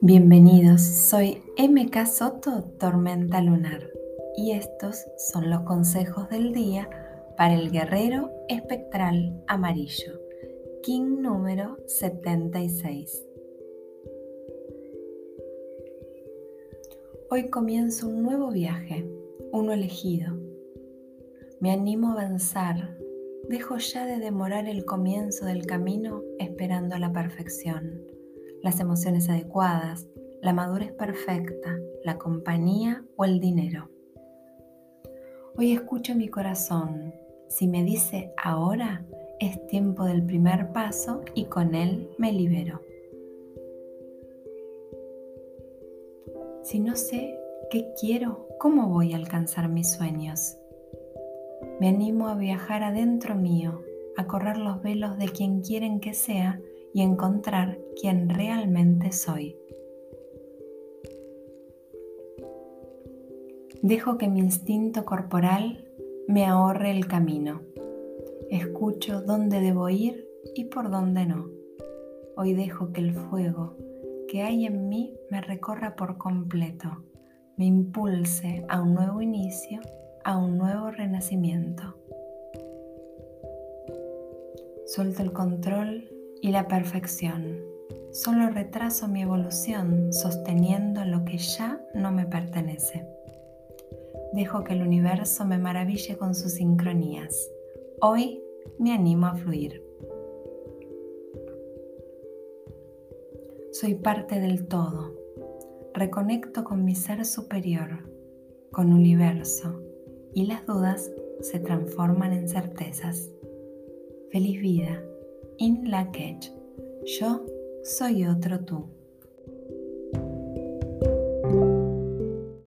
Bienvenidos, soy MK Soto Tormenta Lunar y estos son los consejos del día para el guerrero espectral amarillo, King número 76. Hoy comienzo un nuevo viaje, uno elegido. Me animo a avanzar, dejo ya de demorar el comienzo del camino esperando la perfección, las emociones adecuadas, la madurez perfecta, la compañía o el dinero. Hoy escucho mi corazón. Si me dice ahora, es tiempo del primer paso y con él me libero. Si no sé qué quiero, ¿cómo voy a alcanzar mis sueños? Me animo a viajar adentro mío, a correr los velos de quien quieren que sea y encontrar quien realmente soy. Dejo que mi instinto corporal me ahorre el camino. Escucho dónde debo ir y por dónde no. Hoy dejo que el fuego que hay en mí me recorra por completo, me impulse a un nuevo inicio, a un nuevo renacimiento. Suelto el control y la perfección. Solo retraso mi evolución sosteniendo lo que ya no me pertenece. Dejo que el universo me maraville con sus sincronías. Hoy me animo a fluir. Soy parte del todo. Reconecto con mi ser superior, con universo, y las dudas se transforman en certezas. Feliz vida. In la Yo soy otro tú.